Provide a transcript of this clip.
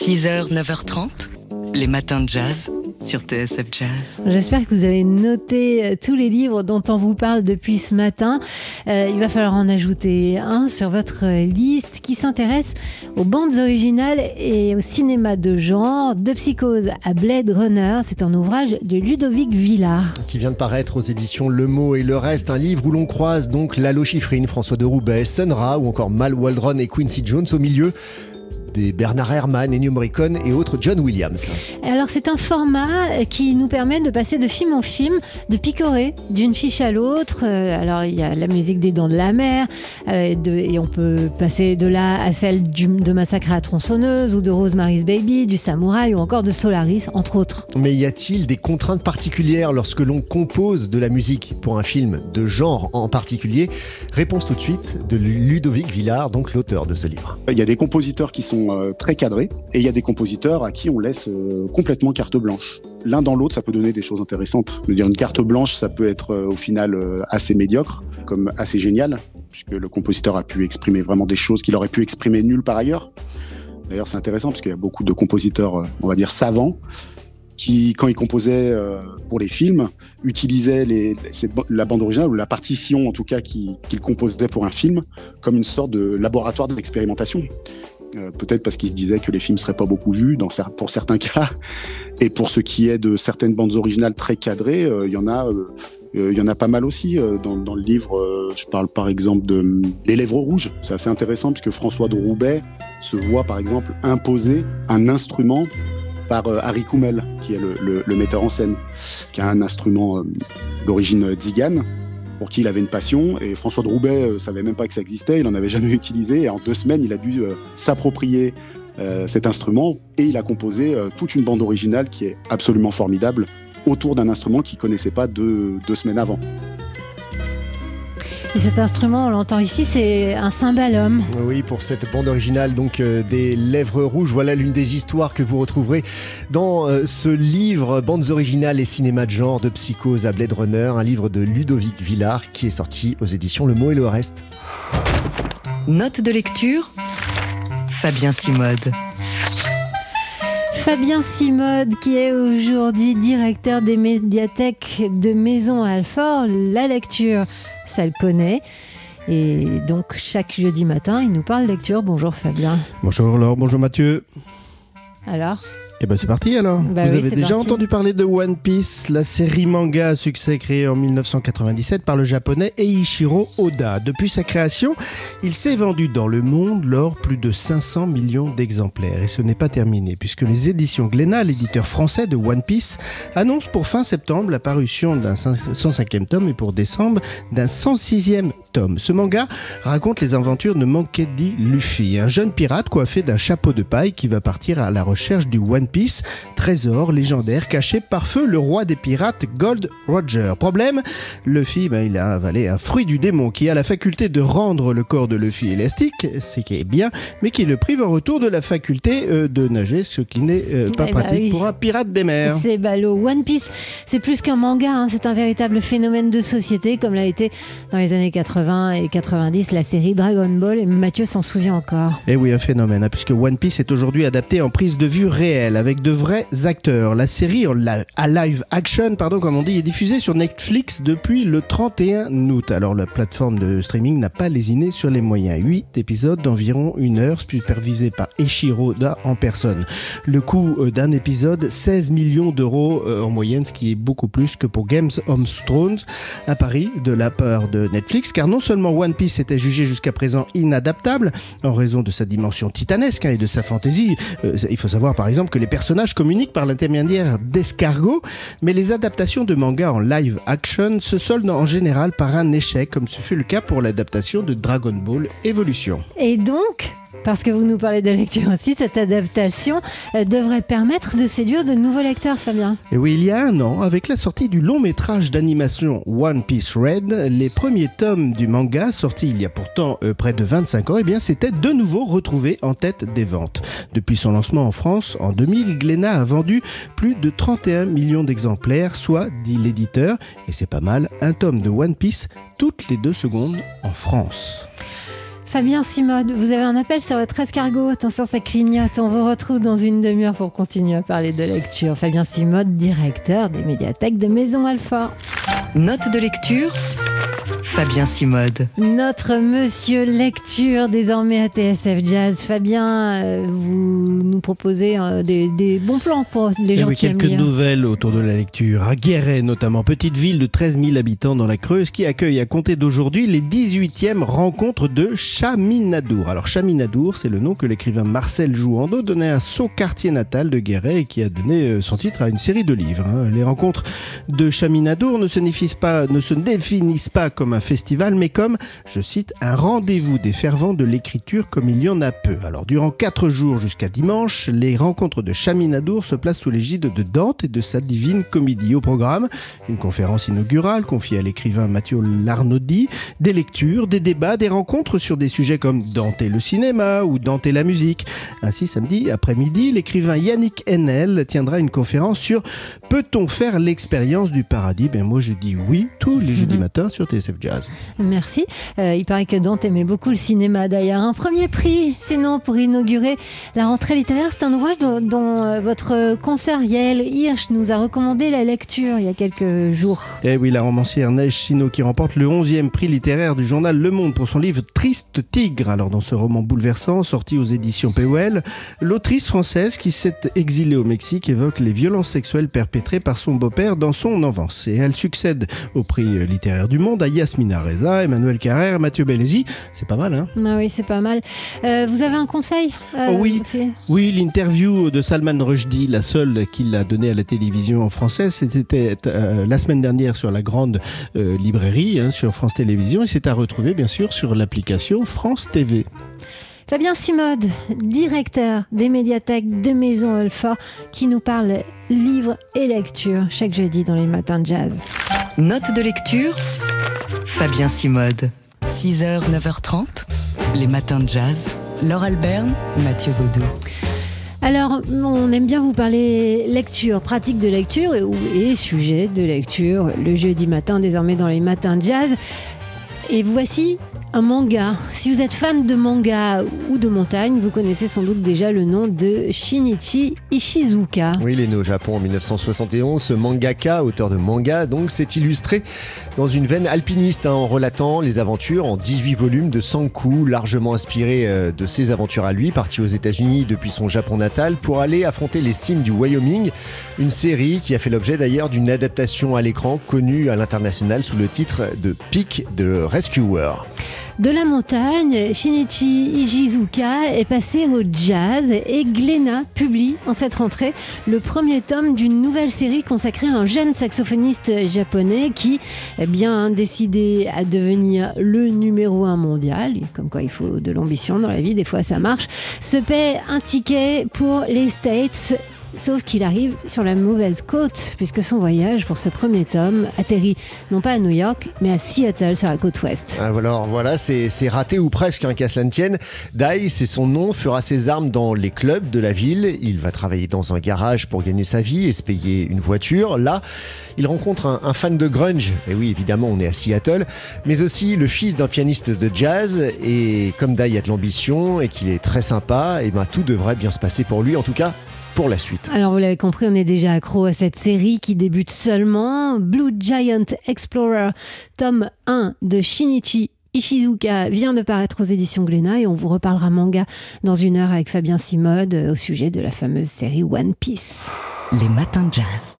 6h, 9h30, les matins de jazz sur TSF Jazz. J'espère que vous avez noté euh, tous les livres dont on vous parle depuis ce matin. Euh, il va falloir en ajouter un sur votre liste qui s'intéresse aux bandes originales et au cinéma de genre, de psychose à Blade Runner. C'est un ouvrage de Ludovic Villard. Qui vient de paraître aux éditions Le Mot et le Reste, un livre où l'on croise donc Lalo Schifrin, François de Roubaix, Sun Ra ou encore Mal Waldron et Quincy Jones au milieu des Bernard Herrmann, Ennio Morricone et autres John Williams. Alors c'est un format qui nous permet de passer de film en film, de picorer d'une fiche à l'autre. Euh, alors il y a la musique des Dents de la Mer, euh, et on peut passer de là à celle du, de Massacre à la tronçonneuse ou de Rosemary's Baby, du Samouraï ou encore de Solaris, entre autres. Mais y a-t-il des contraintes particulières lorsque l'on compose de la musique pour un film de genre en particulier? Réponse tout de suite de Ludovic Villard, donc l'auteur de ce livre. Il y a des compositeurs qui sont euh, très cadrés et il y a des compositeurs à qui on laisse euh, complètement carte blanche. L'un dans l'autre, ça peut donner des choses intéressantes. Je dire, une carte blanche, ça peut être euh, au final assez médiocre, comme assez génial, puisque le compositeur a pu exprimer vraiment des choses qu'il aurait pu exprimer nulle part ailleurs. D'ailleurs, c'est intéressant parce qu'il y a beaucoup de compositeurs, on va dire savants, qui, quand ils composaient pour les films, utilisaient la bande originale ou la partition, en tout cas, qu'ils composaient pour un film, comme une sorte de laboratoire d'expérimentation. Euh, peut-être parce qu'ils se disaient que les films seraient pas beaucoup vus dans, pour certains cas. Et pour ce qui est de certaines bandes originales très cadrées, euh, il y en a, euh, il y en a pas mal aussi dans, le livre. je parle par exemple de Les Lèvres Rouges. C'est assez intéressant puisque François de Roubaix se voit par exemple imposer un instrument par Harry Kummel, qui est le, metteur en scène, qui a un instrument d'origine tzigane pour qui il avait une passion. Et François de Roubaix euh, savait même pas que ça existait, il en avait jamais utilisé. Et en deux semaines, il a dû euh, s'approprier euh, cet instrument et il a composé toute une bande originale qui est absolument formidable autour d'un instrument qu'il connaissait pas deux semaines avant. Et cet instrument, on l'entend ici, c'est un cymbalum. Oui, pour cette bande originale donc euh, des Lèvres Rouges, voilà l'une des histoires que vous retrouverez dans euh, ce livre Bandes originales et cinéma de genre de psychose à Blade Runner, un livre de Ludovic Villard qui est sorti aux éditions Le Mot et le Reste. Note de lecture Fabien Simode. Fabien Simode, qui est aujourd'hui directeur des médiathèques de Maison Alfort, la lecture ça le connaît. Et donc chaque jeudi matin, il nous parle lecture. Bonjour Fabien. Bonjour Laure, bonjour Mathieu. Alors? Et eh ben c'est parti alors. Bah Vous avez déjà entendu parler de One Piece, la série manga à succès créée en 1997 par le japonais Eiichiro Oda. Depuis sa création, il s'est vendu dans le monde lors plus de 500 millions d'exemplaires. Et ce n'est pas terminé puisque les éditions Glénat, l'éditeur français de One Piece, annoncent pour fin septembre la parution d'un 105e tome et pour décembre d'un 106e tome. Ce manga raconte les aventures de Monkey D. Luffy, un jeune pirate coiffé d'un chapeau de paille qui va partir à la recherche du One Piece, trésor légendaire caché par feu le roi des pirates Gold Roger. Problème, Luffy, ben, il a avalé un fruit du démon qui a la faculté de rendre le corps de Luffy élastique, ce qui est bien, mais qui le prive en retour de la faculté euh, de nager, ce qui n'est euh, pas Eh bah pratique oui. pour un pirate des mers. C'est ballot. One Piece, c'est plus qu'un manga, hein. c'est un véritable phénomène de société, comme l'a été dans les années 80 et 90 la série Dragon Ball. Et Mathieu s'en souvient encore. Et oui, un phénomène, hein, puisque One Piece est aujourd'hui adapté en prise de vue réelle, avec de vrais acteurs. La série à live action, pardon, comme on dit, est diffusée sur Netflix depuis le 31 août. Alors la plateforme de streaming n'a pas lésiné sur les moyens. 8 épisodes d'environ une heure, supervisés par Eiichiro Oda en personne. Le coût euh, d'un épisode, 16 millions d'euros euh, en moyenne, ce qui est beaucoup plus que pour Games of Thrones, un pari de la part de Netflix, car non seulement One Piece était jugé jusqu'à présent inadaptable, en raison de sa dimension titanesque hein, et de sa fantaisie. Euh, il faut savoir par exemple que les personnages communiquent par l'intermédiaire d'escargots, mais les adaptations de manga en live action se soldent en général par un échec, comme ce fut le cas pour l'adaptation de Dragon Ball Evolution. Et donc, parce que vous nous parlez de lecture aussi, cette adaptation euh, devrait permettre de séduire de nouveaux lecteurs, Fabien. Et oui, il y a un an, avec la sortie du long métrage d'animation One Piece Red, les premiers tomes du manga, sortis il y a pourtant euh, près de 25 ans, eh bien, s'étaient de nouveau retrouvés en tête des ventes. Depuis son lancement en France, en 2000, Glénat a vendu plus de 31 millions d'exemplaires, soit, dit l'éditeur, et c'est pas mal, un tome de One Piece toutes les deux secondes en France. Fabien Simode, vous avez un appel sur votre escargot. Attention, ça clignote. On vous retrouve dans une demi-heure pour continuer à parler de lecture. Fabien Simode, directeur des médiathèques de Maison Alpha. Note de lecture Fabien Simode. Notre monsieur lecture désormais à TSF Jazz. Fabien, euh, vous nous proposez euh, des, des bons plans pour les Eh gens oui, qui quelques aiment lire. nouvelles autour de la lecture. À Guéret, notamment, petite ville de 13 000 habitants dans la Creuse, qui accueille à compter d'aujourd'hui les 18e rencontres de Chaminadour. Alors, Chaminadour, c'est le nom que l'écrivain Marcel Jouando donnait à son quartier natal de Guéret et qui a donné euh, son titre à une série de livres. hein. Les rencontres de Chaminadour ne se, définissent pas, ne se définissent pas comme un festival, mais comme, je cite, un rendez-vous des fervents de l'écriture comme il y en a peu. Alors, durant quatre jours jusqu'à dimanche, les rencontres de Chaminadour se placent sous l'égide de Dante et de sa divine comédie. Au programme, une conférence inaugurale confiée à l'écrivain Mathieu Larnaudi, des lectures, des débats, des rencontres sur des sujets comme Dante et le cinéma ou Dante et la musique. Ainsi, samedi après-midi, l'écrivain Yannick Enel tiendra une conférence sur Peut-on faire l'expérience du paradis Ben moi je dis oui tous les jeudis Mhm. matins sur TSF Jazz. Merci. Euh, il paraît que Dante aimait beaucoup le cinéma d'ailleurs. Un premier prix, sinon, pour inaugurer la rentrée littéraire. C'est un ouvrage dont, dont, euh, votre consoeur Yael Hirsch nous a recommandé la lecture il y a quelques jours. Eh oui, la romancière Neige Chino qui remporte le 11e prix littéraire du journal Le Monde pour son livre Triste Tigre. Alors dans ce roman bouleversant sorti aux éditions POL, l'autrice française qui s'est exilée au Mexique évoque les violences sexuelles perpétrées par son beau-père dans son enfance. Et elle succède au prix littéraire du Monde à Yasmina Reza, Emmanuel Carrère, Mathieu Bellesi. C'est pas mal, hein Ah oui, c'est pas mal. Euh, vous avez un conseil euh, Oh oui. Oui, l'interview de Salman Rushdie, la seule qu'il a donnée à la télévision en français, c'était euh, la semaine dernière sur la grande euh, librairie, hein, sur France Télévisions, et c'est à retrouver bien sûr sur l'application France TV. Fabien Simode, directeur des médiathèques de Maison Alpha, qui nous parle livres et lecture chaque jeudi dans les matins de jazz. Note de lecture Fabien Simode. 6h, 9h30, les matins de jazz. Laure Alberne, Mathieu Baudou. Alors, on aime bien vous parler lecture, pratique de lecture et sujet de lecture le jeudi matin, désormais dans les matins de jazz. Et voici un manga. Si vous êtes fan de manga ou de montagne, vous connaissez sans doute déjà le nom de Shinichi Ishizuka. Oui, il est né au Japon en 1971. Ce mangaka, auteur de manga, donc, s'est illustré dans une veine alpiniste hein, en relatant les aventures en 18 volumes de Sanku, largement inspiré euh, de ses aventures à lui, parti aux États-Unis depuis son Japon natal pour aller affronter les cimes du Wyoming. Une série qui a fait l'objet d'ailleurs d'une adaptation à l'écran connue à l'international sous le titre de Peak de Rescuer. De la montagne, Shinichi Ishizuka est passé au jazz et Glénat publie en cette rentrée le premier tome d'une nouvelle série consacrée à un jeune saxophoniste japonais qui est bien décidé à devenir le numéro un mondial, comme quoi il faut de l'ambition dans la vie, des fois ça marche, se paie un ticket pour les States Sauf qu'il arrive sur la mauvaise côte, puisque son voyage pour ce premier tome atterrit non pas à New York, mais à Seattle, sur la côte ouest. Ah, Alors voilà, c'est raté ou presque, hein, qu'à cela ne tienne. Dai, c'est son nom, fera ses armes dans les clubs de la ville. Il va travailler dans un garage pour gagner sa vie et se payer une voiture. Là, il rencontre un, fan de grunge. Et oui, évidemment, on est à Seattle. Mais aussi le fils d'un pianiste de jazz. Et comme Dai a de l'ambition et qu'il est très sympa, et ben tout devrait bien se passer pour lui. En tout cas, pour la suite. Alors vous l'avez compris, on est déjà accro à cette série qui débute seulement. Blue Giant Explorer, tome 1 de Shinichi Ishizuka vient de paraître aux éditions Glénat et on vous reparlera manga dans une heure avec Fabien Simode au sujet de la fameuse série One Piece. Les matins de jazz.